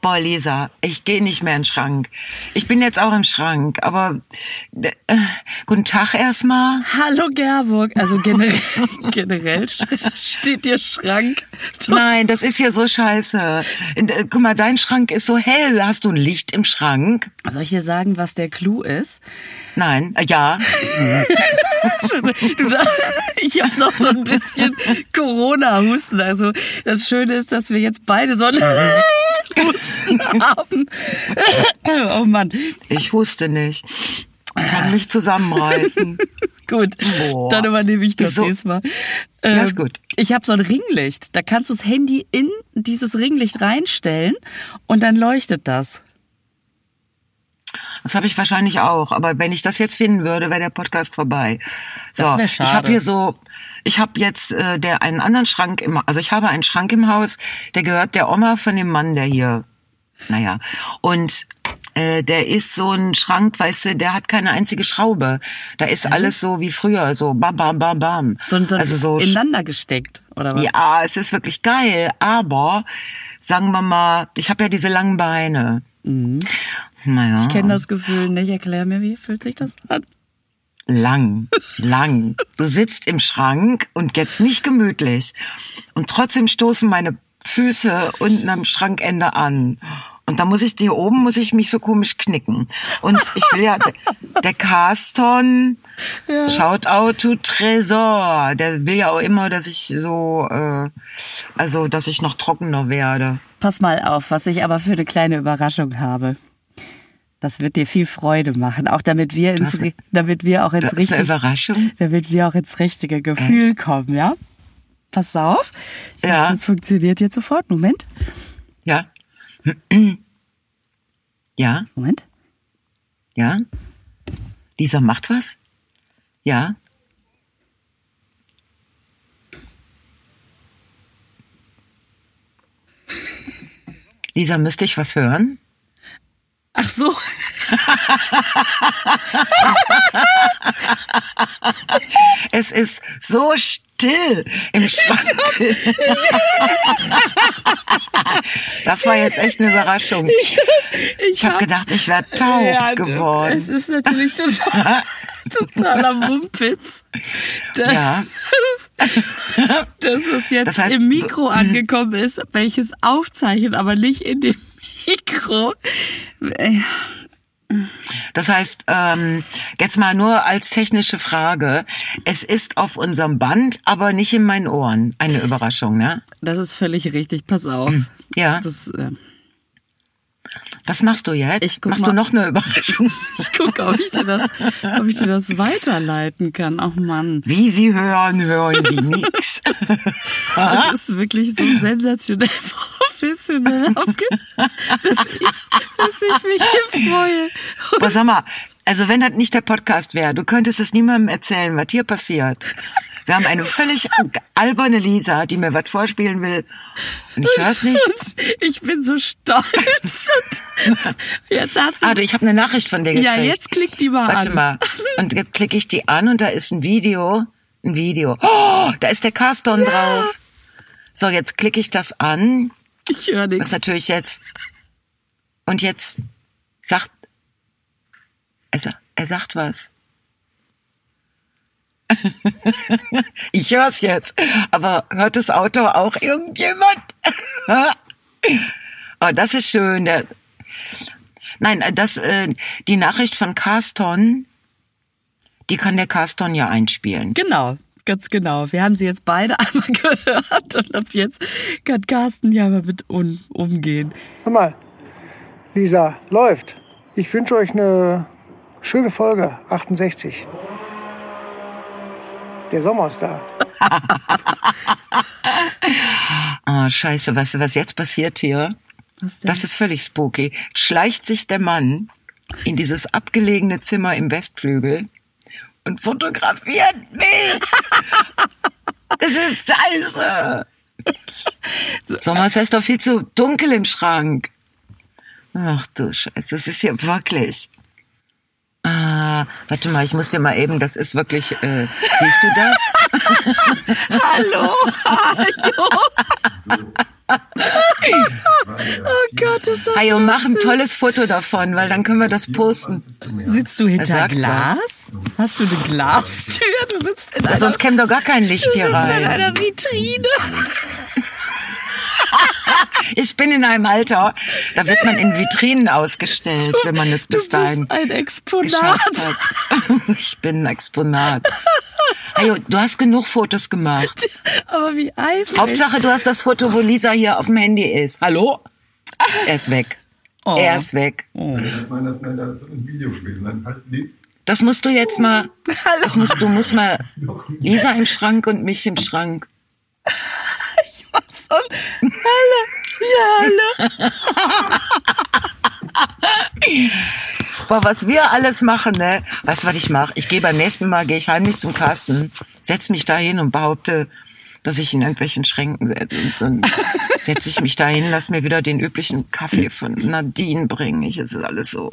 Boah, Lisa, ich gehe nicht mehr in den Schrank. Ich bin jetzt auch im Schrank, aber äh, guten Tag erstmal. Hallo Gerburg. Also generell, generell steht dir Schrank. Nein, das ist hier so scheiße. Äh, guck mal, dein Schrank ist so hell. Hast du ein Licht im Schrank? Soll ich dir sagen, was der Clou ist? Nein, äh, ja. ich habe noch so ein bisschen Corona-Husten. Also das Schöne ist, dass wir jetzt beide so einen Husten haben. oh Mann. Ich huste nicht. Ich kann mich zusammenreißen. gut, Boah. dann übernehme ich das so, diesmal. Ähm, ja, ist gut. Ich habe so ein Ringlicht. Da kannst du das Handy in dieses Ringlicht reinstellen und dann leuchtet das. Das habe ich wahrscheinlich auch. Aber wenn ich das jetzt finden würde, wäre der Podcast vorbei. So, das wäre schade. Ich habe hier so, ich habe jetzt äh, der einen anderen Schrank im, also ich habe einen Schrank im Haus, der gehört der Oma von dem Mann, der hier, naja, und äh, der ist so ein Schrank, weißt du, der hat keine einzige Schraube. Da ist mhm. alles so wie früher, so bam, bam, bam, bam. So, so also so ineinander gesteckt, oder was? Ja, es ist wirklich geil, aber sagen wir mal, ich habe ja diese langen Beine. Mhm. Naja. Ich kenne das Gefühl nicht. Erklär mir, wie fühlt sich das an? Lang, lang. Du sitzt im Schrank und jetzt nicht gemütlich. Und trotzdem stoßen meine Füße unten am Schrankende an. Und da muss ich hier oben muss ich mich so komisch knicken. Und ich will ja der Carston ja. Shoutout to Tresor. Der will ja auch immer, dass ich so äh, also dass ich noch trockener werde. Pass mal auf, was ich aber für eine kleine Überraschung habe. Das wird dir viel Freude machen, auch damit wir ins, das, damit wir auch ins richtige, Überraschung. damit wir auch ins richtige Gefühl Echt? kommen, ja? Pass auf. Ja. Das funktioniert jetzt sofort. Moment. Ja. Ja. Moment. Ja. Lisa macht was? Ja. Lisa, müsste ich was hören? Ach so. es ist so still im Schrank. das war jetzt echt eine Überraschung. Ich, ich, ich habe hab gedacht, ich wäre taub ja, geworden. Es ist natürlich total, totaler Mumpitz. Das, ja. dass es jetzt das heißt, im Mikro angekommen ist, welches aufzeichnet, aber nicht in dem Mikro. Das heißt, ähm, jetzt mal nur als technische Frage. Es ist auf unserem Band, aber nicht in meinen Ohren. Eine Überraschung, ne? Das ist völlig richtig. Pass auf. Ja. Das, äh, was machst du jetzt? Ich Machst mal, du noch eine Überraschung? Ich gucke, ob ich dir das, ob ich dir das weiterleiten kann. Ach Mann. Wie Sie hören, hören Sie nichts. Das ist wirklich so sensationell professionell dass ich, dass ich mich hier freue. Aber sag mal, also wenn das nicht der Podcast wäre, du könntest es niemandem erzählen, was hier passiert. Wir haben eine völlig alberne Lisa, die mir was vorspielen will. Und ich höre es nicht. Ich bin so stolz. Jetzt hast du. Ah, ich habe eine Nachricht von dir gekriegt. Ja, jetzt klick die mal Warte an. Warte mal. Und jetzt klicke ich die an und da ist ein Video. Ein Video. Oh, da ist der Carston ja. drauf. So, jetzt klicke ich das an. Ich höre nichts. Das ist natürlich jetzt. Und jetzt sagt. Er, er sagt was. Ich höre es jetzt. Aber hört das Auto auch irgendjemand? oh, das ist schön. Der, nein, das, äh, die Nachricht von Carston, die kann der Carston ja einspielen. Genau, ganz genau. Wir haben sie jetzt beide einmal gehört und ab jetzt kann Carsten ja mal mit um, umgehen. Hör mal, Lisa, läuft. Ich wünsche euch eine schöne Folge, 68. Der Sommer ist da. oh, scheiße, weißt du, was jetzt passiert hier? Was denn? Das ist völlig spooky. Schleicht sich der Mann in dieses abgelegene Zimmer im Westflügel und fotografiert mich. das ist scheiße. Sommer, ist doch viel zu dunkel im Schrank. Ach du Scheiße, das ist hier wirklich. Ah, warte mal, ich muss dir mal eben, das ist wirklich, äh, siehst du das? Hallo, hallo. oh Gott, ist das Hajo, mach ein tolles Foto davon, weil dann können wir das posten. Sitzt du hinter Glas? Was. Hast du eine Glastür? Du sitzt in einer, Sonst käme doch gar kein Licht hier rein. in einer Vitrine. ich bin in einem Alter, da wird man in Vitrinen ausgestellt, du, wenn man es bis dahin ein Exponat. hat. Ich bin ein Exponat. Ajo, du hast genug Fotos gemacht. Aber wie eifrig. Hauptsache, du hast das Foto, wo Lisa hier auf dem Handy ist. Hallo? Er ist weg. Oh. Er ist weg. Oh. Das musst du jetzt mal. Das musst, du musst mal Lisa im Schrank und mich im Schrank. Ein Halle. Ja, Halle. Boah, was wir alles machen, ne? Weißt du, was ich mache? Ich gehe beim nächsten Mal, gehe ich heimlich zum Carsten, setz mich da hin und behaupte, dass ich in irgendwelchen Schränken sitze. Und dann setze ich mich da hin, lass mir wieder den üblichen Kaffee von Nadine bringen. Ich, es ist alles so.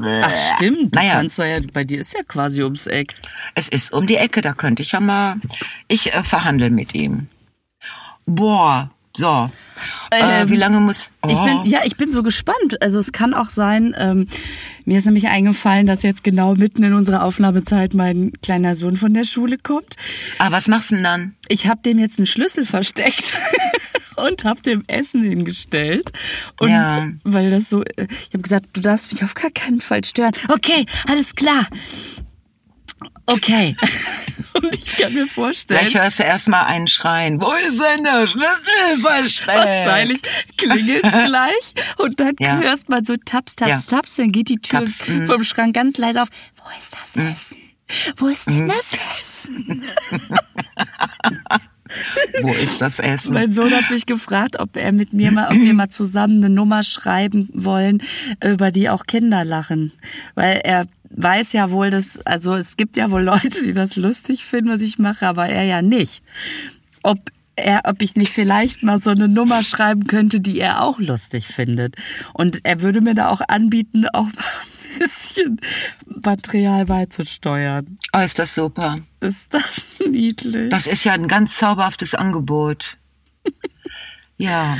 Ach stimmt, naja. kannst du ja, bei dir ist ja quasi ums Eck. Es ist um die Ecke, da könnte ich ja mal, ich äh, verhandle mit ihm. Boah, so. Äh, wie ähm, lange muss. Oh. Ich bin, oh. ja, ich bin so gespannt. Also es kann auch sein, ähm, mir ist nämlich eingefallen, dass jetzt genau mitten in unserer Aufnahmezeit mein kleiner Sohn von der Schule kommt. Ah, was machst du denn dann? Ich habe dem jetzt einen Schlüssel versteckt und habe dem Essen hingestellt. Und ja. weil das so, äh, ich habe gesagt, du darfst mich auf gar keinen Fall stören. Okay, alles klar. Okay. Und ich kann mir vorstellen. Vielleicht hörst du erstmal einen Schreien. Wo ist denn der Schlüssel versteckt? Wahrscheinlich klingelt's gleich. Und dann ja. hörst man so Taps, Taps, ja. Taps. Dann geht die Tür Taps, mm. vom Schrank ganz leise auf. Wo ist das mm. Essen? Wo ist denn mm. das Essen? Wo ist das Essen? Mein Sohn hat mich gefragt, ob er mit mir mal, ob wir mal zusammen eine Nummer schreiben wollen, über die auch Kinder lachen. Weil er weiß ja wohl, dass, also es gibt ja wohl Leute, die das lustig finden, was ich mache, aber er ja nicht. Ob er, ob ich nicht vielleicht mal so eine Nummer schreiben könnte, die er auch lustig findet. Und er würde mir da auch anbieten, auch mal ein bisschen Material beizusteuern. Oh, ist das super. Ist das niedlich. Das ist ja ein ganz zauberhaftes Angebot. ja.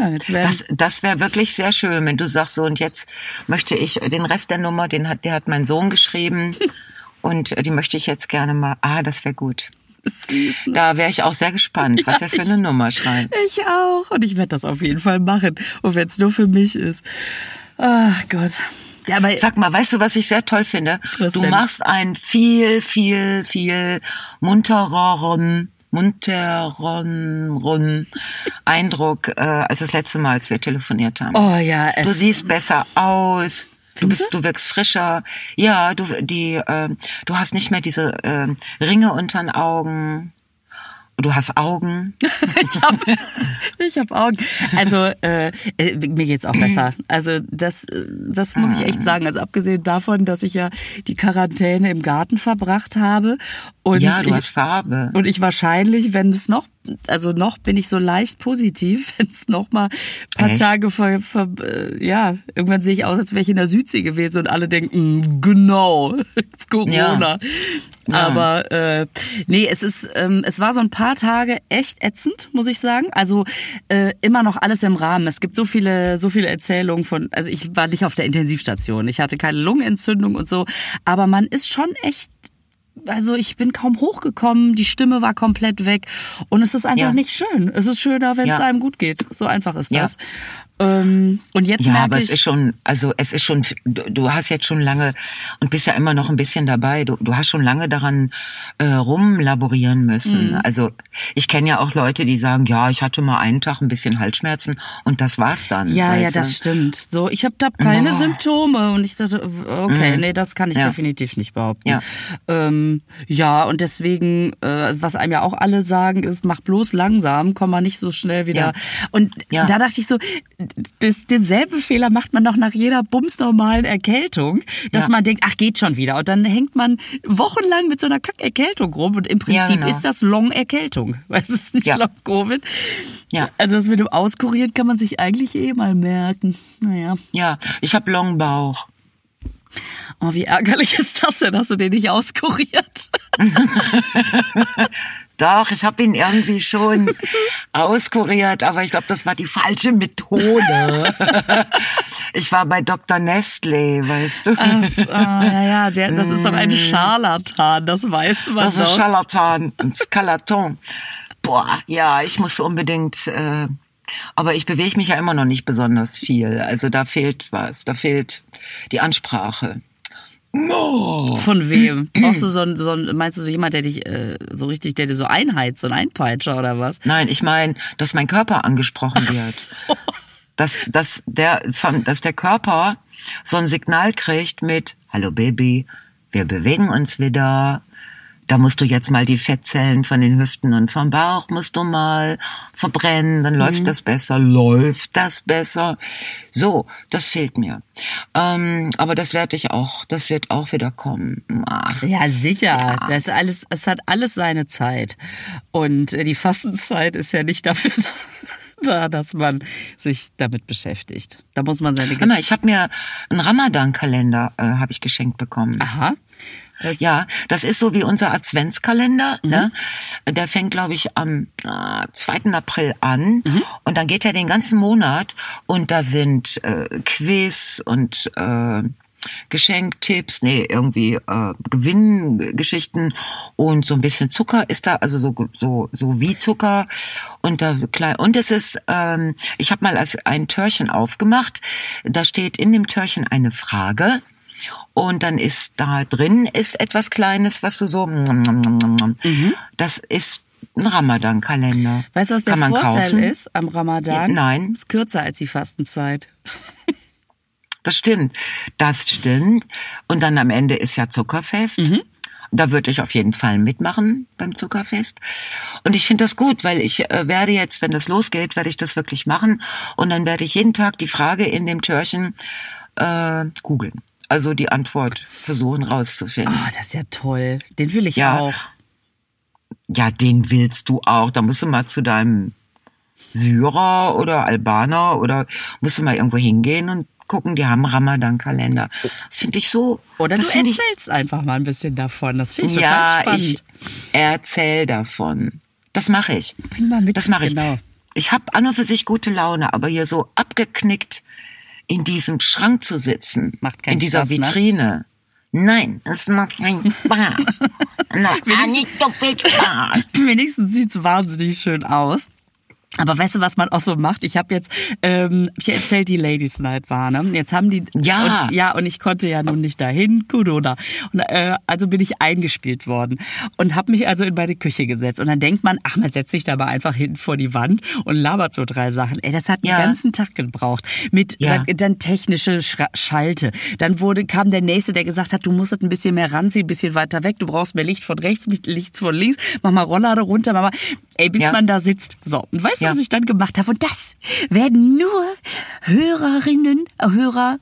Ja, das das wäre wirklich sehr schön, wenn du sagst so und jetzt möchte ich den Rest der Nummer, den hat der hat mein Sohn geschrieben und die möchte ich jetzt gerne mal. Ah, das wäre gut. Süß. Ne? Da wäre ich auch sehr gespannt, was ja, er für eine Nummer schreibt. Ich auch und ich werde das auf jeden Fall machen, und wenn es nur für mich ist. Ach Gott. Ja, aber Sag mal, weißt du, was ich sehr toll finde? Du denn? machst einen viel, viel, viel muntereren munteren Eindruck äh, als das letzte Mal, als wir telefoniert haben. Oh ja, es du siehst besser aus. Du bist, du wirkst frischer. Ja, du die, äh, du hast nicht mehr diese äh, Ringe unter den Augen. Du hast Augen. ich habe ich hab Augen. Also äh, äh, mir geht's auch besser. Also das, das muss ich echt sagen. Also abgesehen davon, dass ich ja die Quarantäne im Garten verbracht habe und ja, du ich, hast Farbe. Und ich wahrscheinlich, wenn es noch, also noch bin ich so leicht positiv, wenn es noch mal paar Echt? Tage vor, vor, äh, ja, irgendwann sehe ich aus, als wäre ich in der Südsee gewesen und alle denken, genau, Corona. Ja. Ja. Aber äh, nee, es ist, ähm, es war so ein paar Tage echt ätzend, muss ich sagen. Also äh, immer noch alles im Rahmen. Es gibt so viele, so viele Erzählungen von. Also ich war nicht auf der Intensivstation, ich hatte keine Lungenentzündung und so, aber man ist schon echt also ich bin kaum hochgekommen, die Stimme war komplett weg und es ist einfach ja. nicht schön. Es ist schöner, wenn es ja. einem gut geht. So einfach ist das. Ähm, und jetzt ja, merke aber ich, es ist schon, also es ist schon, du, du, hast jetzt schon lange und bist ja immer noch ein bisschen dabei. Du, du hast schon lange daran äh, rumlaborieren müssen. Mhm. Also ich kenne ja auch Leute, die sagen, ja, ich hatte mal einen Tag ein bisschen Halsschmerzen und das war's dann. Ja, ja, das stimmt. So, ich habe da keine oh. Symptome und ich dachte, okay, mhm. nee, das kann ich ja. definitiv nicht behaupten. Ja, ähm, ja und deswegen, äh, was einem ja auch alle sagen, ist, mach bloß langsam, komm mal nicht so schnell wieder. Ja. Und ja. da dachte ich so, das, denselben Fehler macht man doch nach jeder bumsnormalen Erkältung, dass ja. man denkt, ach, geht schon wieder. Und dann hängt man wochenlang mit so einer Kackerkältung rum. Und im Prinzip ja, genau. ist das Long-Erkältung, weil es ist nicht ja. Long-Covid. Ja. Also das mit dem Auskurieren kann man sich eigentlich eh mal merken. Naja. Ja, ich habe Long-Bauch. Oh, wie ärgerlich ist das denn? Hast du den nicht auskuriert? Doch, ich habe ihn irgendwie schon auskuriert, aber ich glaube, das war die falsche Methode. ich war bei Dr. Nestle, weißt du. Ach, so, ja, ja, der, das ist doch ein mm. Scharlatan, das weiß man Das doch. ist Scharlatan, ein Skalaton. Boah, ja, ich muss unbedingt... Äh, aber ich bewege mich ja immer noch nicht besonders viel. Also da fehlt was, da fehlt die Ansprache. Oh. Von wem? Brauchst du so ein, so ein, meinst du so jemand, der dich äh, so richtig, der dir so einheizt, so ein Einpeitscher oder was? Nein, ich meine, dass mein Körper angesprochen wird. So. Dass, dass, der, dass der Körper so ein Signal kriegt mit Hallo Baby, wir bewegen uns wieder, da musst du jetzt mal die Fettzellen von den Hüften und vom Bauch musst du mal verbrennen, dann läuft mhm. das besser, läuft das besser. So, das fehlt mir. Ähm, aber das werde ich auch, das wird auch wieder kommen. Ah. Ja, sicher. Ja. Das alles, es hat alles seine Zeit. Und die Fastenzeit ist ja nicht dafür da da, dass man sich damit beschäftigt. Da muss man seine. Genau, ich habe mir einen Ramadan-Kalender äh, habe ich geschenkt bekommen. Aha. Das ja, das ist so wie unser Adventskalender. Mhm. Ne? Der fängt, glaube ich, am äh, 2. April an mhm. und dann geht er den ganzen Monat und da sind äh, Quiz und äh, Geschenktipps, nee, irgendwie äh, Gewinngeschichten und so ein bisschen Zucker ist da, also so so so wie Zucker und da klein und es ist, ähm, ich habe mal als ein Törchen aufgemacht, da steht in dem Törchen eine Frage und dann ist da drin ist etwas Kleines, was du so, mhm. das ist ein Ramadan-Kalender. Weißt du, was der Vorteil kaufen. ist am Ramadan? Nein. Ist kürzer als die Fastenzeit. Das stimmt. Das stimmt. Und dann am Ende ist ja Zuckerfest. Mhm. Da würde ich auf jeden Fall mitmachen beim Zuckerfest. Und ich finde das gut, weil ich äh, werde jetzt, wenn das losgeht, werde ich das wirklich machen. Und dann werde ich jeden Tag die Frage in dem Türchen äh, googeln also die Antwort versuchen rauszufinden. Oh, das ist ja toll. Den will ich ja. auch. Ja, den willst du auch. Da musst du mal zu deinem Syrer oder Albaner oder musst du mal irgendwo hingehen und gucken, die haben Ramadan-Kalender. Das finde ich so. Oder du erzählst ich, einfach mal ein bisschen davon. Das finde ich total ja, spannend. Ich erzähl davon. Das mache ich. Bring mal mit. Das mache ich. Genau. Ich habe an und für sich gute Laune, aber hier so abgeknickt in diesem Schrank zu sitzen, macht keinen in dieser Spaß, ne? Vitrine. Ne? Nein, es macht keinen Spaß. Na, nicht so viel Spaß. Wenigstens sieht's wahnsinnig schön aus. Aber weißt du, was man auch so macht? Ich habe jetzt, ähm, ich erzählt, die Ladies Night war, ne? Jetzt haben die ja und, ja und ich konnte ja nun nicht dahin, Corona. Und äh, also bin ich eingespielt worden und habe mich also in meine Küche gesetzt und dann denkt man, ach man setzt sich da mal einfach hinten vor die Wand und labert so drei Sachen. Ey, das hat ja. den ganzen Tag gebraucht mit ja. dann, dann technische Schalte. Dann wurde kam der nächste, der gesagt hat, du musst ein bisschen mehr ranziehen, ein bisschen weiter weg, du brauchst mehr Licht von rechts, Licht von links, mach mal Rolllade runter, mach mal, ey, bis ja. man da sitzt. So, und weißt du. Was ich dann gemacht habe? Und das werden nur Hörerinnen, äh, Hörer,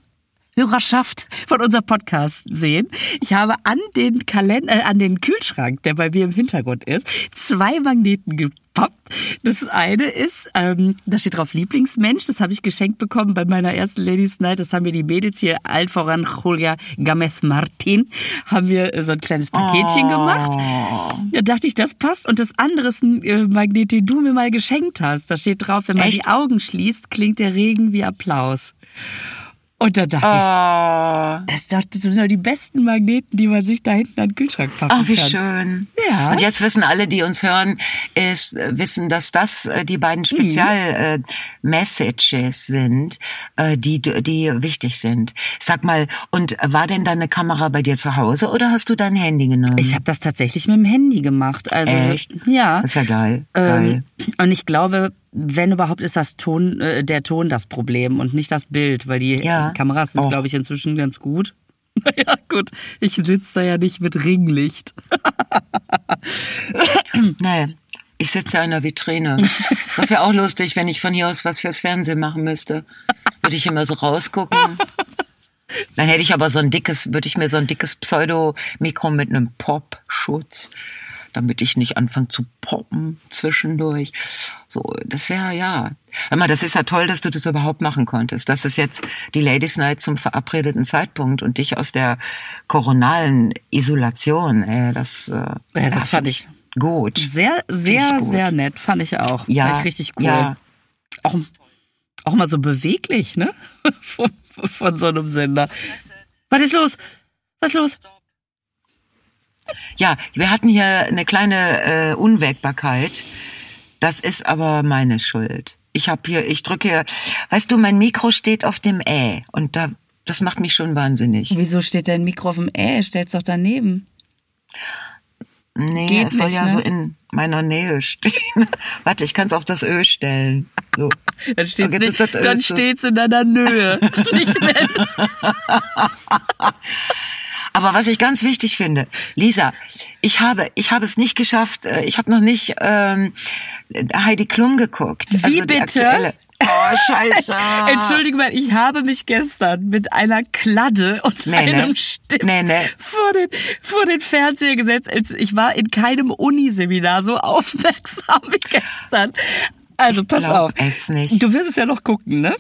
Hörerschaft von unserem Podcast sehen. Ich habe an den Kalender, äh, an den Kühlschrank, der bei mir im Hintergrund ist, zwei Magneten gepappt. Das eine ist, ähm, da steht drauf Lieblingsmensch. Das habe ich geschenkt bekommen bei meiner ersten Ladies Night. Das haben wir die Mädels hier, allen voran Julia Gameth Martin, haben wir so ein kleines Paketchen oh. gemacht. Da dachte ich, das passt. Und das andere ist ein äh, Magnet, den du mir mal geschenkt hast. Da steht drauf, wenn man Echt? die Augen schließt, klingt der Regen wie Applaus. Und da dachte oh. ich, das, das sind doch die besten Magneten, die man sich da hinten an den Kühlschrank packen kann. Ach, wie kann. schön. Ja. Und jetzt wissen alle, die uns hören, ist, wissen, dass das äh, die beiden Spezial-Messages mhm. äh, sind, äh, die, die wichtig sind. Sag mal, und war denn deine Kamera bei dir zu Hause oder hast du dein Handy genommen? Ich habe das tatsächlich mit dem Handy gemacht. Also, Echt? Ja. Das ist ja geil. Ähm, geil. Und ich glaube, wenn überhaupt ist das Ton, äh, der Ton das Problem und nicht das Bild, weil die ja. Kameras sind, glaube ich, inzwischen ganz gut. Naja, gut, ich sitze da ja nicht mit Ringlicht. naja, ich sitze ja in der Vitrine. Das wäre auch lustig, wenn ich von hier aus was fürs Fernsehen machen müsste. Würde ich immer so rausgucken. Dann hätte ich aber so ein dickes, würde ich mir so ein dickes Pseudo-Mikro mit einem Pop-Schutz damit ich nicht anfange zu poppen zwischendurch. So, das wäre ja. Immer, das ist ja toll, dass du das überhaupt machen konntest. Das ist jetzt die Ladies Night zum verabredeten Zeitpunkt und dich aus der koronalen Isolation. Ey, das, äh, ja, das fand ich gut. Sehr, sehr, gut. sehr nett, fand ich auch. Ja. Fand ich richtig cool. Ja. Auch, auch mal so beweglich, ne? Von, von so einem Sender. Was ist los? Was ist los? Ja, wir hatten hier eine kleine äh, Unwägbarkeit. Das ist aber meine Schuld. Ich habe hier, ich drücke hier, weißt du, mein Mikro steht auf dem Ä und da, das macht mich schon wahnsinnig. Wieso steht dein Mikro auf dem Ä? Stell's doch daneben. Nee, Geht es soll nicht, ja ne? so in meiner Nähe stehen. Warte, ich kann es auf das Ö stellen. So. Dann steht's, oh, nicht, dann steht's in deiner Nähe. nicht mehr. Aber was ich ganz wichtig finde, Lisa, ich habe, ich habe es nicht geschafft, äh, ich habe noch nicht ähm, Heidi Klum geguckt. Wie also bitte? Oh, scheiße. Entschuldige mal, ich habe mich gestern mit einer Kladde und nee, einem nee. Stift nee, nee. Vor, den, vor den Fernseher gesetzt. Ich war in keinem Uniseminar so aufmerksam wie gestern. Also pass auf. Du wirst es ja noch gucken, ne?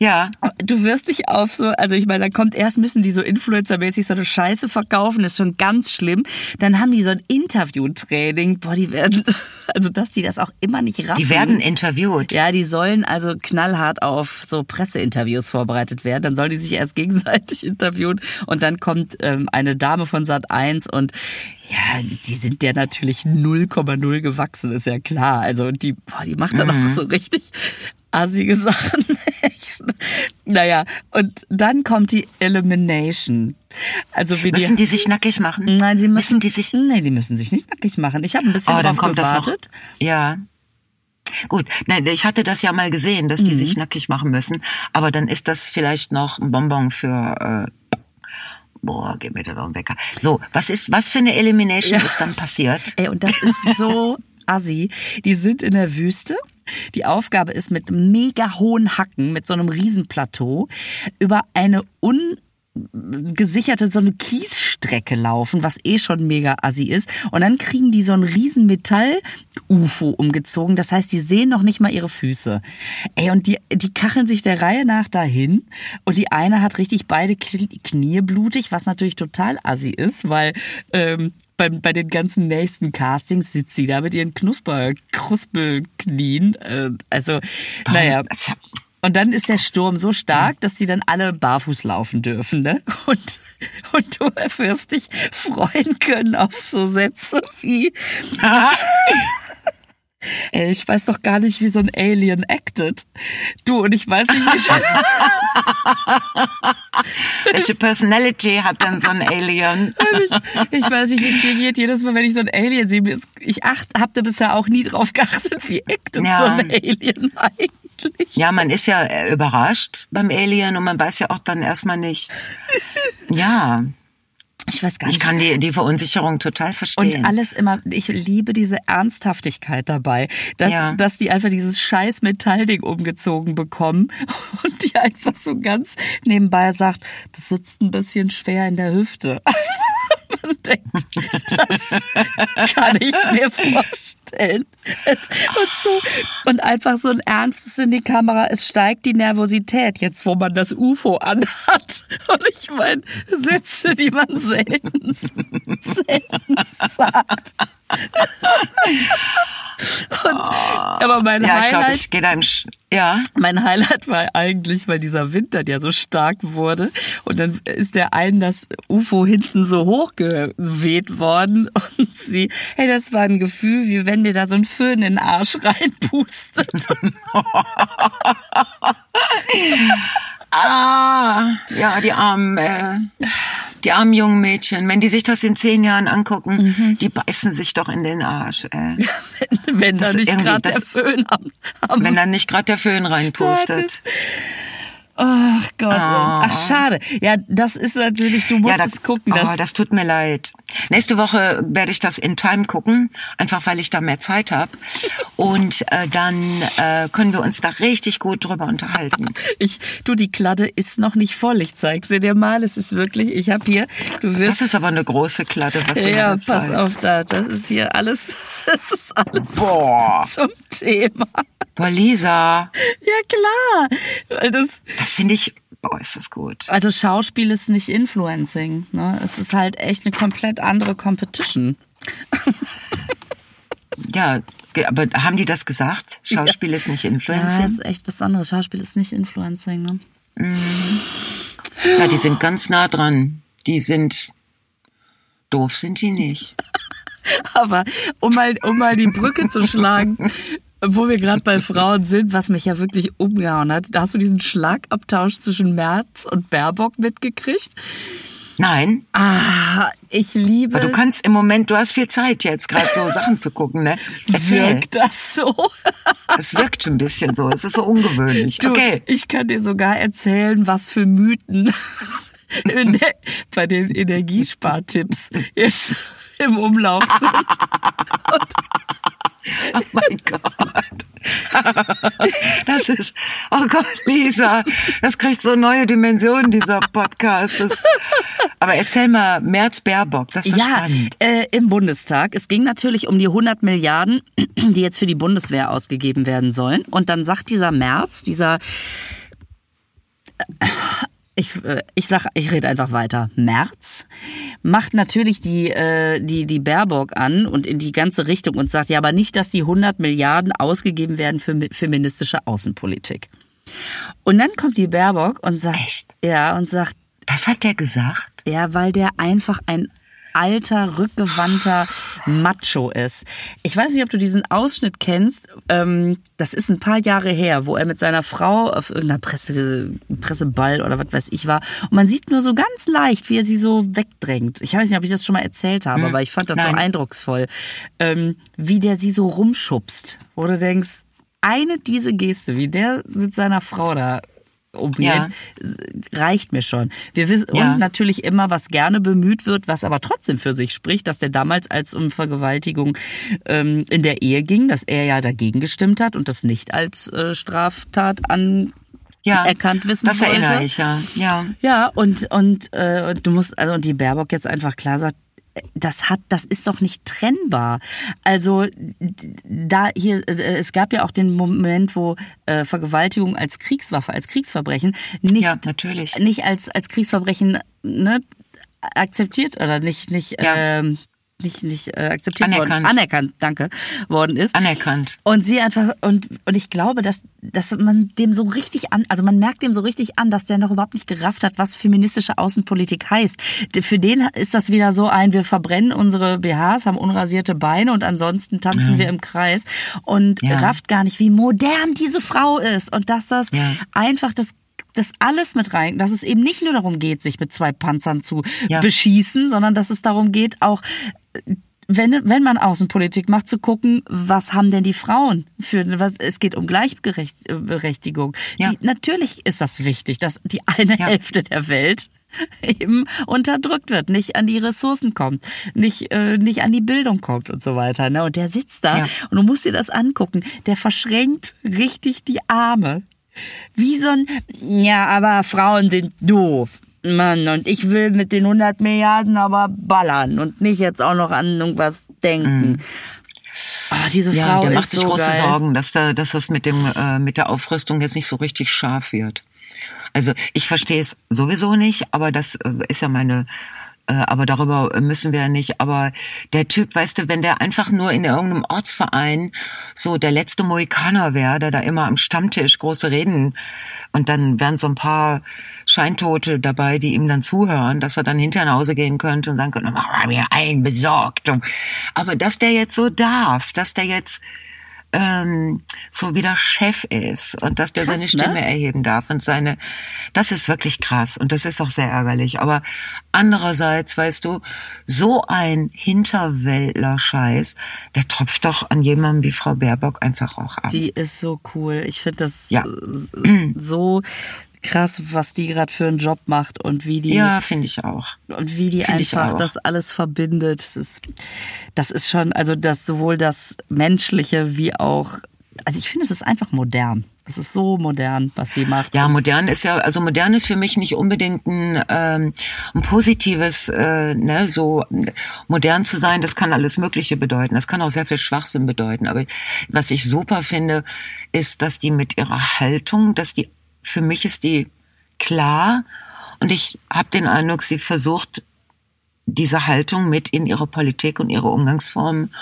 Ja. Du wirst dich auf so, also ich meine, da kommt erst müssen die so Influencer-mäßig so eine Scheiße verkaufen, ist schon ganz schlimm. Dann haben die so ein Interview-Training, boah, die werden, also dass die das auch immer nicht raffen. Die werden interviewt. Ja, die sollen also knallhart auf so Presseinterviews vorbereitet werden. Dann sollen die sich erst gegenseitig interviewen und dann kommt ähm, eine Dame von Sat 1 und ja, die sind der natürlich 0,0 gewachsen, ist ja klar. Also die, boah, die macht dann mhm. auch so richtig assige Sachen. naja, und dann kommt die Elimination. Also wie müssen die, die sich nackig machen? Nein, die müssen, müssen die sich. Nee, die müssen sich nicht nackig machen. Ich habe ein bisschen oh, dann kommt gewartet. Ja. Gut, nein, ich hatte das ja mal gesehen, dass die mhm. sich nackig machen müssen, aber dann ist das vielleicht noch ein Bonbon für äh, boah, gib mir da doch einen Wecker. So, was ist, was für eine Elimination ja. ist dann passiert? Ey, und das ist so assi. Die sind in der Wüste die Aufgabe ist mit mega hohen Hacken, mit so einem Riesenplateau, über eine un gesicherte so eine Kiesstrecke laufen, was eh schon mega assi ist. Und dann kriegen die so ein riesen Metall-UFO umgezogen. Das heißt, die sehen noch nicht mal ihre Füße. Ey, und die, die kacheln sich der Reihe nach dahin. Und die eine hat richtig beide Knie blutig, was natürlich total assi ist, weil ähm, bei, bei den ganzen nächsten Castings sitzt sie da mit ihren Knusper, Kruspelknien. Äh, also, naja. Und dann ist der Sturm so stark, dass sie dann alle barfuß laufen dürfen, ne? Und, und du wirst dich freuen können auf so Sätze wie, Ey, ich weiß doch gar nicht, wie so ein Alien acted. Du, und ich weiß nicht, wie Welche Personality hat denn so ein Alien? ich, ich weiß nicht, wie es dir geht. Jedes Mal, wenn ich so ein Alien sehe, ich acht, hab da bisher auch nie drauf geachtet, wie acted ja. so ein Alien eigentlich. Ja, man ist ja äh, überrascht beim Alien und man weiß ja auch dann erstmal nicht. Ja. Ich weiß gar nicht. Ich kann die, die Verunsicherung total verstehen. Und alles immer, ich liebe diese Ernsthaftigkeit dabei, dass, ja. dass die einfach dieses scheiß Metallding umgezogen bekommen und die einfach so ganz nebenbei sagt, das sitzt ein bisschen schwer in der Hüfte. Man denkt, das kann ich mir vorstellen. Es, und, so, und einfach so ein Ernstes in die Kamera, es steigt die Nervosität, jetzt wo man das UFO anhat. Und ich meine, Sätze, die man selten, selten sagt. Und, aber mein ja, Highlight, ich glaub, ich gehe da im Sch ja. Mein Highlight war eigentlich, weil dieser Wind dann ja so stark wurde und dann ist der einen das UFO hinten so hochgeweht worden und sie, hey, das war ein Gefühl, wie wenn mir da so ein Föhn in den Arsch reinpustet. ah, ja, die armen, äh, die armen jungen Mädchen, wenn die sich das in zehn Jahren angucken, mhm. die beißen sich doch in den Arsch. Äh. wenn, wenn da nicht gerade der Föhn am, am Wenn da nicht gerade der Föhn reinpustet. Ach Gott. Oh. Ach, schade. Ja, das ist natürlich, du musst ja, das, es gucken. Das, oh, das tut mir leid. Nächste Woche werde ich das in Time gucken, einfach weil ich da mehr Zeit habe. Und äh, dann äh, können wir uns da richtig gut drüber unterhalten. Ich, du, die Kladde ist noch nicht voll. Ich zeig sie dir mal. Es ist wirklich, ich habe hier, du wirst. Das ist aber eine große Kladde, was du Ja, pass auf da. Das ist hier alles, das ist alles Boah. zum Thema. Boah, Lisa. Ja, klar. Das, das finde ich, boah, ist das gut. Also Schauspiel ist nicht Influencing. Ne? Es ist halt echt eine komplett andere Competition. ja, aber haben die das gesagt? Schauspiel ja. ist nicht Influencing? Ja, ist echt was anderes. Schauspiel ist nicht Influencing, ne? Mhm. Ja, die sind ganz nah dran. Die sind doof sind die nicht. Aber um mal, um mal die Brücke zu schlagen, wo wir gerade bei Frauen sind, was mich ja wirklich umgehauen hat, da hast du diesen Schlagabtausch zwischen Merz und Baerbock mitgekriegt. Nein. Ah, ich liebe. Aber du kannst im Moment, du hast viel Zeit jetzt gerade so Sachen zu gucken, ne? Erzähl. Wirkt das so? Es wirkt schon ein bisschen so. Es ist so ungewöhnlich. Du, okay. Ich kann dir sogar erzählen, was für Mythen bei den Energiespartipps jetzt im Umlauf sind. Und oh mein Gott. Das ist, oh Gott, Lisa, das kriegt so neue Dimensionen, dieser Podcast. Das, aber erzähl mal, Merz Baerbock, das ist ja, spannend. Äh, im Bundestag. Es ging natürlich um die 100 Milliarden, die jetzt für die Bundeswehr ausgegeben werden sollen. Und dann sagt dieser Merz, dieser ich, äh, ich sag, ich rede einfach weiter. März macht natürlich die, äh, die, die Baerbock an und in die ganze Richtung und sagt, ja, aber nicht, dass die 100 Milliarden ausgegeben werden für feministische Außenpolitik. Und dann kommt die Baerbock und sagt, Echt? ja, und sagt, das hat der gesagt? Ja, weil der einfach ein alter, rückgewandter Macho ist. Ich weiß nicht, ob du diesen Ausschnitt kennst. Ähm, das ist ein paar Jahre her, wo er mit seiner Frau auf irgendeiner Presse, Presseball oder was weiß ich war. Und man sieht nur so ganz leicht, wie er sie so wegdrängt. Ich weiß nicht, ob ich das schon mal erzählt habe, hm. aber ich fand das Nein. so eindrucksvoll. Ähm, wie der sie so rumschubst. Wo du denkst, eine diese Geste, wie der mit seiner Frau da umgeht, ja. reicht mir schon. Wir wissen ja. und natürlich immer, was gerne bemüht wird, was aber trotzdem für sich spricht, dass der damals, als um Vergewaltigung ähm, in der Ehe ging, dass er ja dagegen gestimmt hat und das nicht als äh, Straftat an ja, erkannt wissen das wollte. Das erinnere ich ja. Ja, ja und und äh, du musst also und die Baerbock jetzt einfach klar sagt, das hat, das ist doch nicht trennbar. Also da hier, äh, es gab ja auch den Moment, wo äh, Vergewaltigung als Kriegswaffe, als Kriegsverbrechen nicht, ja, natürlich. nicht als als Kriegsverbrechen ne, akzeptiert oder nicht nicht ja. ähm, nicht nicht äh, akzeptiert anerkannt. worden, anerkannt, danke, worden ist. Anerkannt. Und sie einfach und und ich glaube, dass dass man dem so richtig an, also man merkt dem so richtig an, dass der noch überhaupt nicht gerafft hat, was feministische Außenpolitik heißt. Für den ist das wieder so ein, wir verbrennen unsere BHs, haben unrasierte Beine und ansonsten tanzen ja. wir im Kreis und ja. rafft gar nicht, wie modern diese Frau ist und dass das ja. einfach das das alles mit rein, dass es eben nicht nur darum geht, sich mit zwei Panzern zu ja. beschießen, sondern dass es darum geht, auch wenn, wenn man Außenpolitik macht, zu gucken, was haben denn die Frauen für, was, es geht um Gleichberechtigung. Ja. Die, natürlich ist das wichtig, dass die eine ja. Hälfte der Welt eben unterdrückt wird, nicht an die Ressourcen kommt, nicht, äh, nicht an die Bildung kommt und so weiter. Ne? Und der sitzt da ja. und du musst dir das angucken, der verschränkt richtig die Arme wie so ein, ja, aber Frauen sind doof. Mann, und ich will mit den 100 Milliarden aber ballern und nicht jetzt auch noch an irgendwas denken. Mhm. Oh, diese ja, Frau der macht sich so große geil. Sorgen, dass da, dass das mit dem, äh, mit der Aufrüstung jetzt nicht so richtig scharf wird. Also ich verstehe es sowieso nicht, aber das äh, ist ja meine aber darüber müssen wir ja nicht. Aber der Typ, weißt du, wenn der einfach nur in irgendeinem Ortsverein so der letzte Mohikaner wäre, der da immer am Stammtisch große Reden und dann wären so ein paar Scheintote dabei, die ihm dann zuhören, dass er dann hinterher nach Hause gehen könnte und sagen könnte, mach mir einen besorgt. Aber dass der jetzt so darf, dass der jetzt ähm, so wieder Chef ist und dass der krass, seine Stimme ne? erheben darf und seine, das ist wirklich krass und das ist auch sehr ärgerlich. Aber andererseits, weißt du, so ein Hinterwäldler-Scheiß, der tropft doch an jemandem wie Frau Baerbock einfach auch ab. Die ist so cool. Ich finde das ja. so krass, was die gerade für einen Job macht und wie die. Ja, finde ich auch. Und wie die find einfach das alles verbindet. Das ist, das ist schon, also das sowohl das Menschliche wie auch. Also ich finde, es ist einfach modern. Es ist so modern, was die macht. Ja, modern ist ja, also modern ist für mich nicht unbedingt ein, ähm, ein positives, äh, ne, so modern zu sein, das kann alles Mögliche bedeuten. Das kann auch sehr viel Schwachsinn bedeuten. Aber was ich super finde, ist, dass die mit ihrer Haltung, dass die für mich ist die klar und ich habe den Eindruck, sie versucht, diese Haltung mit in ihre Politik und ihre Umgangsformen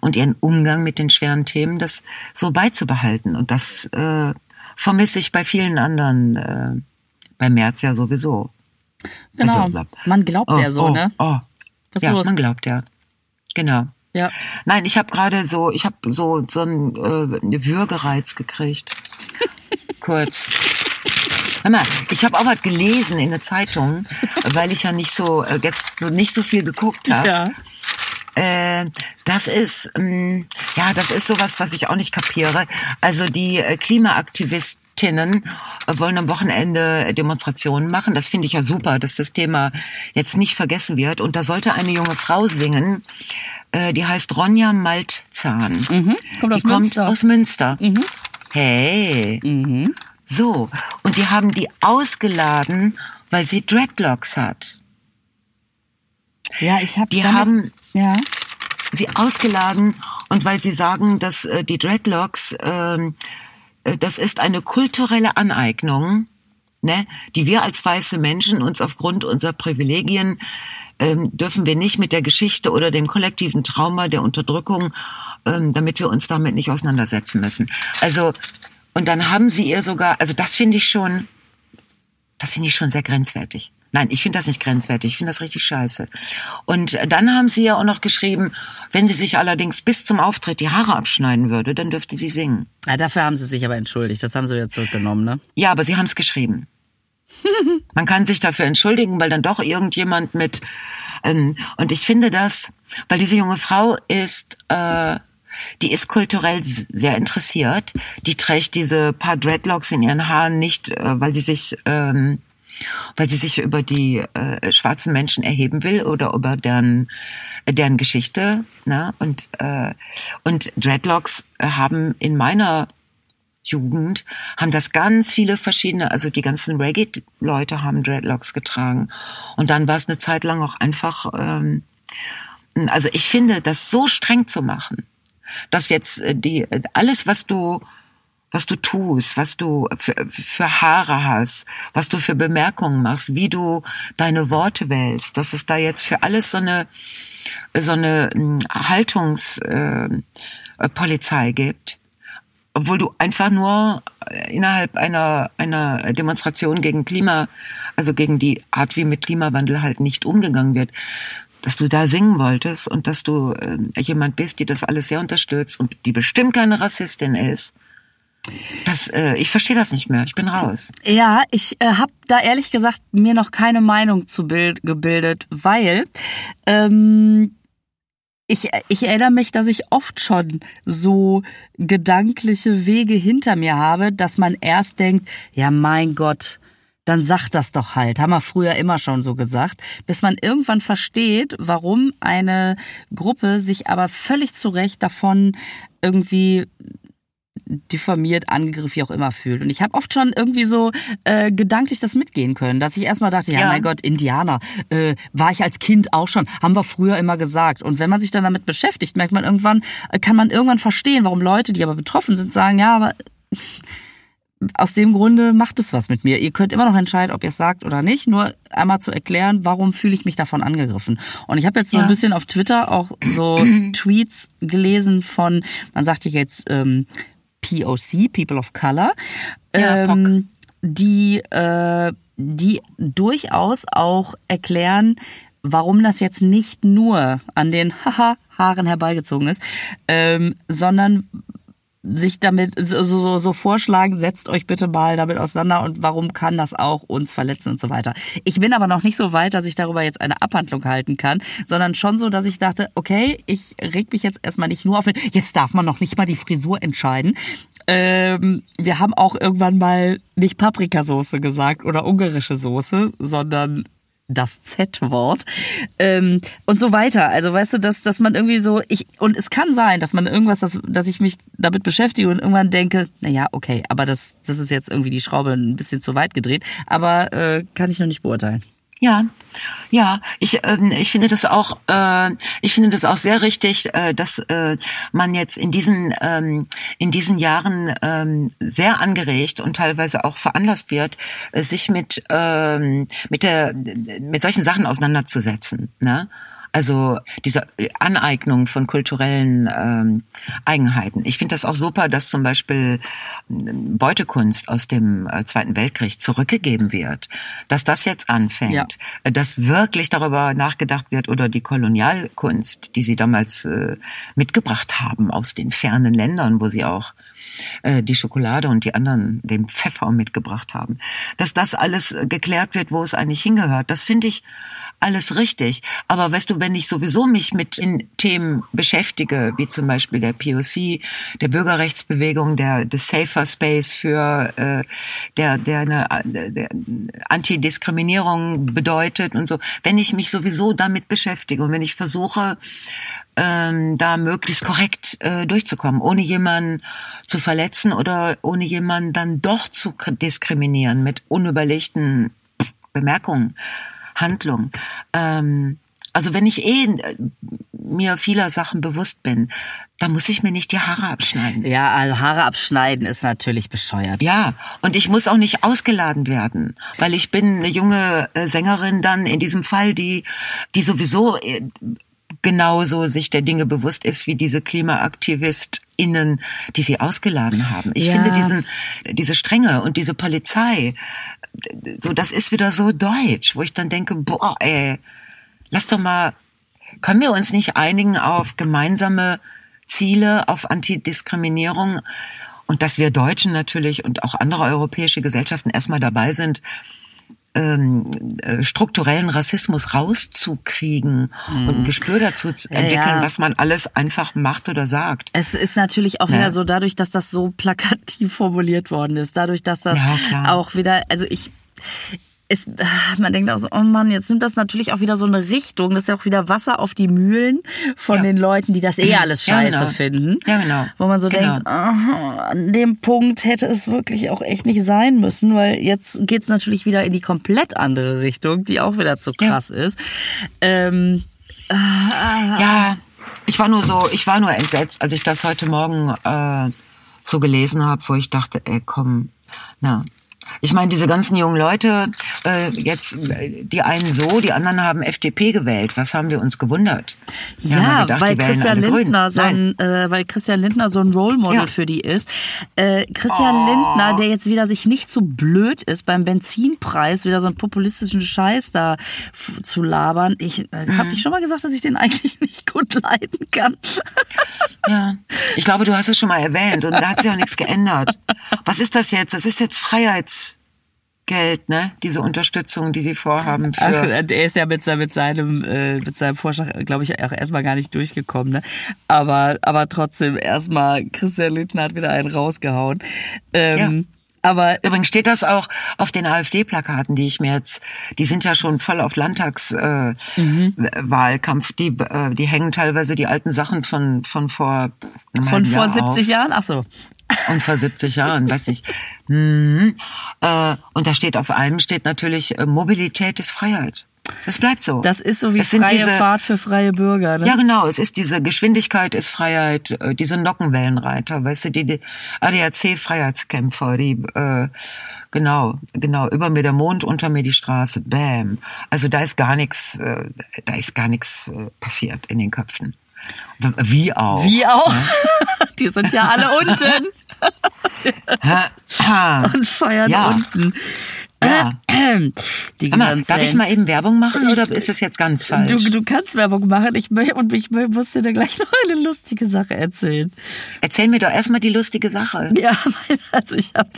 und ihren Umgang mit den schweren Themen, das so beizubehalten. Und das äh, vermisse ich bei vielen anderen, äh, bei März ja sowieso. Genau. Man glaubt oh, ja so, oh, ne? Oh. Was ja, los? man glaubt ja. Genau. Ja. Nein, ich habe gerade so, ich habe so so einen äh, Würgereiz gekriegt. Kurz. Hör mal, ich habe auch was gelesen in der Zeitung, weil ich ja nicht so äh, jetzt so nicht so viel geguckt habe. Ja. Äh, das ist ähm, ja, das ist sowas, was ich auch nicht kapiere. Also die äh, Klimaaktivistinnen wollen am Wochenende Demonstrationen machen. Das finde ich ja super, dass das Thema jetzt nicht vergessen wird. Und da sollte eine junge Frau singen, äh, die heißt Ronja Maltzahn. Mhm. Kommt aus die kommt Münster. aus Münster. Mhm. Hey. Mhm. So, und die haben die ausgeladen, weil sie Dreadlocks hat. Ja, ich habe Die haben ja. sie ausgeladen und weil sie sagen, dass äh, die Dreadlocks, ähm, äh, das ist eine kulturelle Aneignung, ne, die wir als weiße Menschen uns aufgrund unserer Privilegien ähm, dürfen wir nicht mit der Geschichte oder dem kollektiven Trauma der Unterdrückung, ähm, damit wir uns damit nicht auseinandersetzen müssen. Also und dann haben sie ihr sogar, also das finde ich schon, das finde ich schon sehr grenzwertig. Nein, ich finde das nicht grenzwertig, ich finde das richtig scheiße. Und dann haben sie ja auch noch geschrieben, wenn sie sich allerdings bis zum Auftritt die Haare abschneiden würde, dann dürfte sie singen. ja. Dafür haben sie sich aber entschuldigt. Das haben sie wieder zurückgenommen, ne? Ja, aber sie haben es geschrieben. Man kann sich dafür entschuldigen, weil dann doch irgendjemand mit ähm, und ich finde das, weil diese junge Frau ist, äh, die ist kulturell sehr interessiert. Die trägt diese paar Dreadlocks in ihren Haaren nicht, äh, weil sie sich ähm, weil sie sich über die äh, schwarzen Menschen erheben will oder über deren deren Geschichte. Ne? Und äh, und Dreadlocks äh, haben in meiner Jugend haben das ganz viele verschiedene, also die ganzen Reggae-Leute haben Dreadlocks getragen. Und dann war es eine Zeit lang auch einfach, ähm, also ich finde, das so streng zu machen, dass jetzt äh, die äh, alles, was du was du tust, was du für, für Haare hast, was du für Bemerkungen machst, wie du deine Worte wählst, dass es da jetzt für alles so eine so eine Haltungspolizei äh, Polizei gibt, obwohl du einfach nur äh, innerhalb einer einer Demonstration gegen Klima, also gegen die Art, wie mit Klimawandel halt nicht umgegangen wird, dass du da singen wolltest und dass du äh, jemand bist, die das alles sehr unterstützt und die bestimmt keine Rassistin ist. Das, äh, ich verstehe das nicht mehr. Ich bin raus. Ja, ich äh, habe da ehrlich gesagt mir noch keine Meinung zu bild, gebildet, weil ähm, ich, ich erinnere mich, dass ich oft schon so gedankliche Wege hinter mir habe, dass man erst denkt, ja mein Gott, dann sag das doch halt. Haben wir früher immer schon so gesagt. Bis man irgendwann versteht, warum eine Gruppe sich aber völlig zu Recht davon irgendwie diffamiert, angegriffen, wie auch immer fühlt. Und ich habe oft schon irgendwie so äh, gedanklich das mitgehen können, dass ich erstmal dachte, ja, Ja. mein Gott, Indianer, äh, war ich als Kind auch schon, haben wir früher immer gesagt. Und wenn man sich dann damit beschäftigt, merkt man irgendwann, äh, kann man irgendwann verstehen, warum Leute, die aber betroffen sind, sagen, ja, aber aus dem Grunde macht es was mit mir. Ihr könnt immer noch entscheiden, ob ihr es sagt oder nicht. Nur einmal zu erklären, warum fühle ich mich davon angegriffen. Und ich habe jetzt so ein bisschen auf Twitter auch so Tweets gelesen von, man sagt ja jetzt ähm, POC, People of Color, Ja, ähm, die, äh, die durchaus auch erklären, warum das jetzt nicht nur an den Haha Haaren herbeigezogen ist, ähm, sondern sich damit so, so, so vorschlagen, setzt euch bitte mal damit auseinander und warum kann das auch uns verletzen und so weiter. Ich bin aber noch nicht so weit, dass ich darüber jetzt eine Abhandlung halten kann, sondern schon so, dass ich dachte, okay, ich reg mich jetzt erstmal nicht nur auf, jetzt darf man noch nicht mal die Frisur entscheiden. Ähm, wir haben auch irgendwann mal nicht Paprikasoße gesagt oder ungarische Soße, sondern das Z-Wort ähm, und so weiter. Also weißt du, dass dass man irgendwie so ich und es kann sein, dass man irgendwas, dass, dass ich mich damit beschäftige und irgendwann denke, na ja, okay, aber das das ist jetzt irgendwie die Schraube ein bisschen zu weit gedreht, aber äh, kann ich noch nicht beurteilen. Ja, ja, ich ähm, ich finde das auch äh, ich finde das auch sehr richtig, äh, dass äh, man jetzt in diesen ähm, in diesen Jahren ähm, sehr angeregt und teilweise auch veranlasst wird, äh, sich mit ähm, mit der mit solchen Sachen auseinanderzusetzen. Ne? Also diese Aneignung von kulturellen ähm, Eigenheiten. Ich finde das auch super, dass zum Beispiel ähm, Beutekunst aus dem äh, Zweiten Weltkrieg zurückgegeben wird. Dass das jetzt anfängt, ja. Äh, dass wirklich darüber nachgedacht wird oder die Kolonialkunst, die sie damals äh, mitgebracht haben aus den fernen Ländern, wo sie auch äh, die Schokolade und die anderen den Pfeffer mitgebracht haben, dass das alles geklärt wird, wo es eigentlich hingehört. Das finde ich alles richtig. Aber weißt du, wenn ich sowieso mich mit in Themen beschäftige, wie zum Beispiel der POC, der Bürgerrechtsbewegung, der des Safer Space für äh, der der eine der Antidiskriminierung bedeutet und so, wenn ich mich sowieso damit beschäftige und wenn ich versuche ähm, da möglichst korrekt äh, durchzukommen, ohne jemanden zu verletzen oder ohne jemanden dann doch zu diskriminieren mit unüberlegten Bemerkungen, Handlungen. Ähm, also wenn ich eh äh, mir vieler Sachen bewusst bin, dann muss ich mir nicht die Haare abschneiden. Ja, also Haare abschneiden ist natürlich bescheuert. Ja, und ich muss auch nicht ausgeladen werden, weil ich bin eine junge äh, Sängerin dann in diesem Fall, die die sowieso äh, genauso sich der Dinge bewusst ist wie diese KlimaaktivistInnen, die sie ausgeladen haben. Ich ja. finde diesen, diese Strenge und diese Polizei, so, das ist wieder so deutsch, wo ich dann denke, boah, ey, lass doch mal, können wir uns nicht einigen auf gemeinsame Ziele, auf Antidiskriminierung und dass wir Deutschen natürlich und auch andere europäische Gesellschaften erstmal dabei sind, ähm, äh, strukturellen Rassismus rauszukriegen mhm. und ein Gespür dazu entwickeln, ja. was man alles einfach macht oder sagt. Es ist natürlich auch ja. wieder so dadurch, dass das so plakativ formuliert worden ist, dadurch, dass das ja, auch wieder, also ich es, man denkt auch so, oh Mann, jetzt nimmt das natürlich auch wieder so eine Richtung. Das ist ja auch wieder Wasser auf die Mühlen von ja. den Leuten, die das eh alles scheiße ja, genau. finden. Ja, genau. Wo man so genau. denkt, oh, an dem Punkt hätte es wirklich auch echt nicht sein müssen, weil jetzt geht's natürlich wieder in die komplett andere Richtung, die auch wieder zu krass ja. ist. Ähm, äh, ja, ich war nur so, ich war nur entsetzt, als ich das heute Morgen äh, so gelesen habe, wo ich dachte, ey, komm, na, ich meine, diese ganzen jungen Leute, äh, jetzt die einen so, die anderen haben FDP gewählt. Was haben wir uns gewundert? Wir ja, gedacht, weil, Christian Lindner so ein, äh, weil Christian Lindner so ein Role Model ja. für die ist. Äh, Christian oh. Lindner, der jetzt wieder sich nicht so blöd ist, beim Benzinpreis wieder so einen populistischen Scheiß da zu labern. Ich äh, mhm. habe ich schon mal gesagt, dass ich den eigentlich nicht gut leiden kann. Ja, ich glaube, du hast es schon mal erwähnt und da hat sich auch nichts geändert. Was ist das jetzt? Das ist jetzt Freiheits Geld, ne? Diese Unterstützung, die sie vorhaben. Für Ach, er ist ja mit, mit seinem äh, mit seinem Vorschlag, glaube ich, auch erstmal gar nicht durchgekommen, ne? Aber aber trotzdem erstmal Christian Lindner hat wieder einen rausgehauen. Ähm, ja. Aber übrigens steht das auch auf den AfD-Plakaten, die ich mir jetzt, die sind ja schon voll auf Landtagswahlkampf. Äh, mhm. Die äh, die hängen teilweise die alten Sachen von von vor von vor Jahr 70 auf. Jahren. Ach so und vor 70 Jahren, weiß ich. Mhm. Äh, und da steht auf einem steht natürlich äh, Mobilität ist Freiheit. Das bleibt so. Das ist so wie es freie diese, Fahrt für freie Bürger. Ne? Ja, genau. Es ist diese Geschwindigkeit ist Freiheit, äh, diese Nockenwellenreiter, weißt du, die, die ADAC-Freiheitskämpfer, die äh, genau, genau, über mir der Mond, unter mir die Straße, bam. Also da ist gar nichts, äh, da ist gar nichts äh, passiert in den Köpfen. Wie auch. Wie auch. Ne? Die sind ja alle unten. und feiern ja. unten. Ja. Die Mal, darf ich mal eben Werbung machen oder ist das jetzt ganz falsch? Du, du kannst Werbung machen ich, und ich muss dir gleich noch eine lustige Sache erzählen. Erzähl mir doch erstmal die lustige Sache. Ja, also ich habe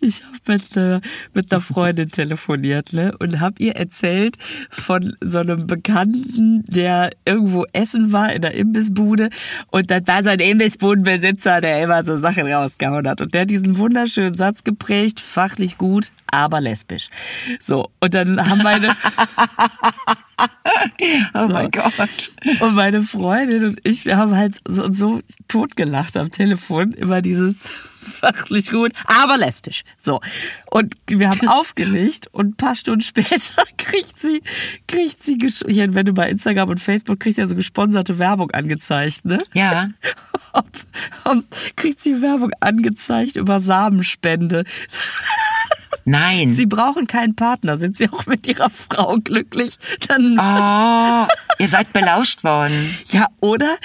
ich hab mit, äh, mit einer Freundin telefoniert ne, und habe ihr erzählt von so einem Bekannten, der irgendwo essen war in der Imbissbude und dann da sein Imbissbudenbesitzer, der immer so Sachen rausgehauen hat. Und der hat diesen wunderschönen Satz geprägt, fachlich gut, aber lesbisch. So, und dann haben meine... oh mein Gott. Und meine Freundin und ich, wir haben halt so, so totgelacht am Telefon, immer dieses fachlich gut, aber lesbisch. So. Und wir haben aufgelegt und ein paar Stunden später kriegt sie, kriegt sie, hier, wenn du bei Instagram und Facebook kriegst ja so gesponserte Werbung angezeigt, ne? Ja. Und, kriegt sie Werbung angezeigt über Samenspende. Nein. Sie brauchen keinen Partner. Sind Sie auch mit Ihrer Frau glücklich? Dann. Oh, ihr seid belauscht worden. Ja, oder?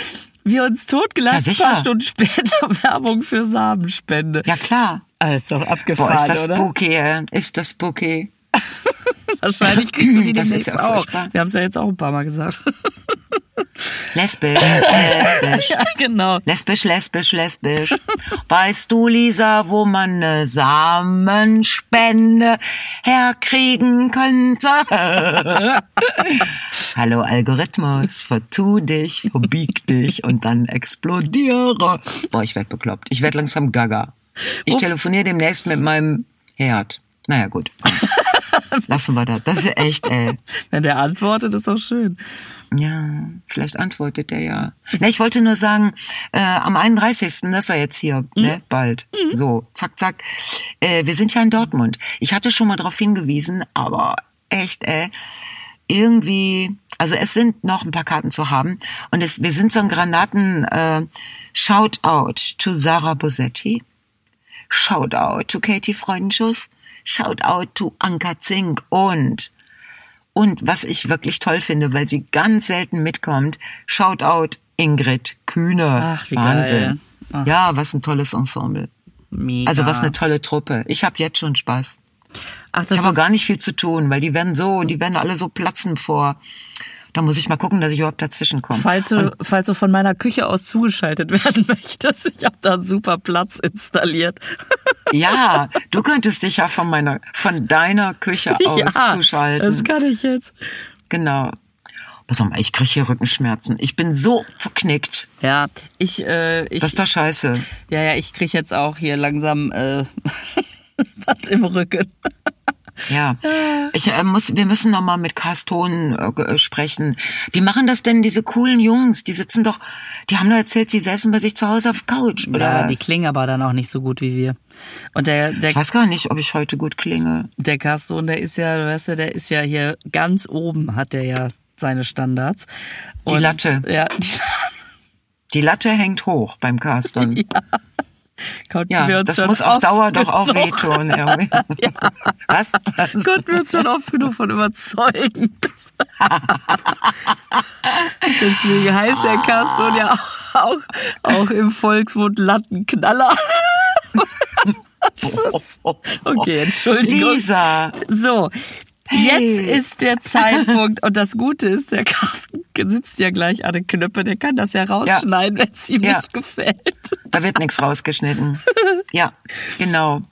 Wir uns totgelacht, ja, ein paar Stunden später Werbung für Samenspende. Ja, klar. Ah, ist doch abgefahren, Boah, ist das oder? spooky, ist das spooky. Wahrscheinlich kriegst du die das demnächst ja auch. Wir haben es ja jetzt auch ein paar Mal gesagt. Lesbisch, lesbisch. Ja, genau. Lesbisch, lesbisch, lesbisch. Weißt du, Lisa, wo man eine Samenspende herkriegen könnte? Hallo Algorithmus, vertu dich, verbieg dich und dann explodiere. Boah, ich werd bekloppt. Ich werd langsam gaga. Ich telefoniere demnächst mit meinem Herd. Naja, gut. Lassen wir das. Das ist echt, ey. Wenn der antwortet, ist auch schön. Ja, vielleicht antwortet er ja. Ne, ich wollte nur sagen, äh, am 31. das war jetzt hier, mhm. ne, bald. Mhm. So, zack, zack. Äh, wir sind ja in Dortmund. Ich hatte schon mal darauf hingewiesen, aber echt, ey, irgendwie, also es sind noch ein paar Karten zu haben. Und es, wir sind so ein Granaten äh, Shoutout to Sarah Bosetti. Shoutout to Katie Freudenschuss. Shoutout to Anka Zink und und was ich wirklich toll finde, weil sie ganz selten mitkommt, Shoutout Ingrid Kühne. Ach, wie Wahnsinn. Geil. Ja, was ein tolles Ensemble. Mega. Also was eine tolle Truppe. Ich habe jetzt schon Spaß. Ach, das ich habe gar nicht viel zu tun, weil die werden so, die werden alle so platzen vor da muss ich mal gucken, dass ich überhaupt dazwischen komme. Falls du, Und, falls du von meiner Küche aus zugeschaltet werden möchtest, ich habe da einen super Platz installiert. Ja, du könntest dich ja von meiner, von deiner Küche aus ja, zuschalten. Das kann ich jetzt. Genau. Pass mal, ich kriege hier Rückenschmerzen. Ich bin so verknickt. Ja, ich, äh, ich. Das ist doch scheiße. Ja, ja, ich kriege jetzt auch hier langsam äh, was im Rücken. Ja, ich äh, muss, wir müssen noch mal mit Carston äh, äh, sprechen. Wie machen das denn diese coolen Jungs? Die sitzen doch, die haben doch erzählt, sie säßen bei sich zu Hause auf Couch, oder? Ja, die klingen aber dann auch nicht so gut wie wir. Und der, der ich weiß gar nicht, ob ich heute gut klinge. Der Carston, der ist ja, weißt du, der ist ja hier ganz oben, hat der ja seine Standards. Und, die Latte. Ja. Die, die Latte hängt hoch beim Carston. Ja. Konnten ja, wir uns das muss auf Dauer doch auch wehtun. Irgendwie. ja. Was? Konnten wir uns schon oft genug von überzeugen. Deswegen heißt der Caston ja auch, auch im Volksmund Lattenknaller. okay, Entschuldigung. Lisa. So, Hey. Jetzt ist der Zeitpunkt und das Gute ist, der Carsten sitzt ja gleich an den Knöpfen, der kann das ja rausschneiden, ja. wenn es ihm ja. nicht gefällt. Da wird nichts rausgeschnitten. ja, genau.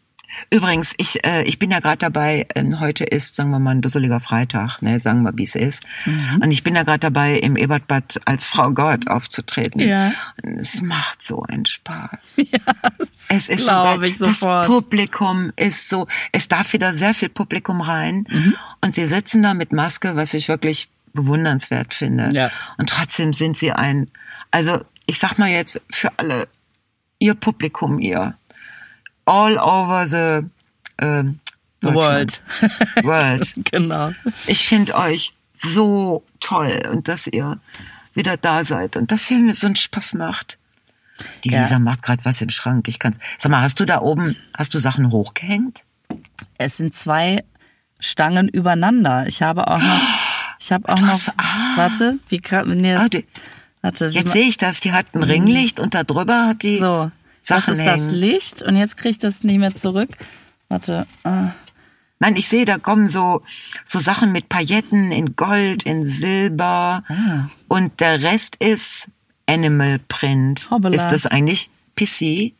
Übrigens, ich, äh, ich bin ja gerade dabei, äh, heute ist, sagen wir mal, ein dusseliger Freitag, ne, sagen wir, wie es ist. Mhm. Und ich bin ja gerade dabei, im Ebertbad als Frau Gott aufzutreten. Ja. Und es macht so einen Spaß. Ja, es ist so, ich sofort. das Publikum ist so, es darf wieder sehr viel Publikum rein. Mhm. Und sie sitzen da mit Maske, was ich wirklich bewundernswert finde. Ja. Und trotzdem sind sie ein, also ich sag mal jetzt für alle, ihr Publikum, ihr all over the äh, World. World. genau. Ich finde euch so toll und dass ihr wieder da seid und dass ihr mir so einen Spaß macht. Die ja. Lisa macht gerade was im Schrank. Ich kann's. Sag mal, hast du da oben, hast du Sachen hochgehängt? Es sind zwei Stangen übereinander. Ich habe auch noch, ich habe auch noch, ah, warte, wie kann, nee, ah, die, warte, jetzt sehe ich das. Die hat ein. Ringlicht und da drüber hat die. So, Sachen das ist das Licht und jetzt kriege ich das nicht mehr zurück. Warte. Ah. Nein, ich sehe, da kommen so, so Sachen mit Pailletten in Gold, in Silber. Ah. Und der Rest ist Animal Print. Hoppala. Ist das eigentlich PC? Äh.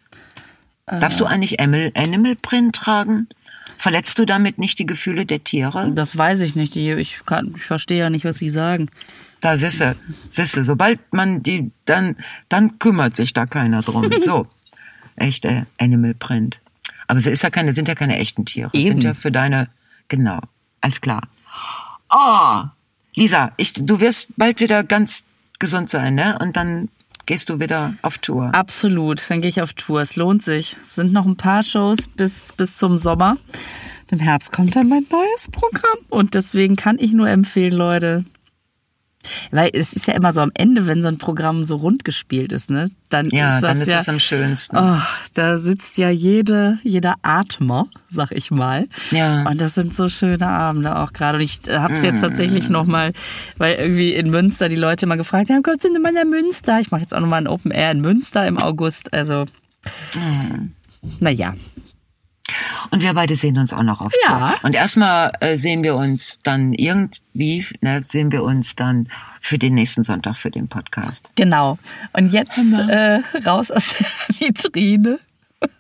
Darfst du eigentlich Animal Print tragen? Verletzt du damit nicht die Gefühle der Tiere? Das weiß ich nicht. Ich, kann, ich verstehe ja nicht, was sie sagen. Da sisse, sisse. Sobald man die, dann, dann kümmert sich da keiner drum. So echte Animal Print. Aber es ist ja keine, sind ja keine echten Tiere. Eben. Sind ja für deine, genau, alles klar. Oh, Lisa, ich, du wirst bald wieder ganz gesund sein, ne? Und dann gehst du wieder auf Tour. Absolut, dann gehe ich auf Tour. Es lohnt sich. Es sind noch ein paar Shows bis, bis zum Sommer. Im Herbst kommt dann mein neues Programm. Und deswegen kann ich nur empfehlen, Leute, Weil es ist ja immer so am Ende, wenn so ein Programm so rund gespielt ist, ne? Dann ja, ist das dann ist ja, es am schönsten. Oh, da sitzt ja jede, jeder Atmer, sag ich mal. Ja. Und das sind so schöne Abende auch gerade. Und ich hab's jetzt tatsächlich noch mal, weil irgendwie in Münster die Leute immer gefragt haben, kommt denn mal nach Münster? Ich mache jetzt auch noch mal ein Open Air in Münster im August. Also, Mhm. naja. Und wir beide sehen uns auch noch auf Ja. Tour. Und erstmal äh, sehen wir uns dann irgendwie, ne, sehen wir uns dann für den nächsten Sonntag für den Podcast. Genau. Und jetzt äh, raus aus der Vitrine.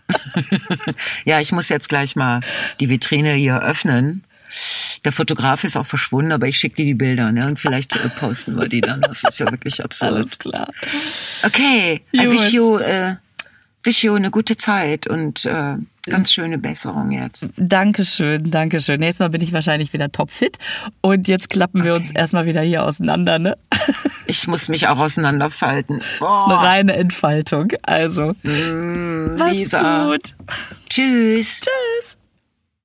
Ja, ich muss jetzt gleich mal die Vitrine hier öffnen. Der Fotograf ist auch verschwunden, aber ich schicke dir die Bilder, ne? Und vielleicht äh, posten wir die dann. Das ist ja wirklich absurd. Alles klar. Okay, I Gut. wish you, äh, wish you eine gute Zeit und äh, ganz schöne Besserung jetzt. Dankeschön, Dankeschön. Nächstes Mal bin ich wahrscheinlich wieder topfit. Und jetzt klappen wir uns erstmal wieder hier auseinander, ne? Das Ich muss mich auch auseinanderfalten. ist Oh, eine reine Entfaltung. Also, mach's Lisa. gut. Tschüss. Tschüss.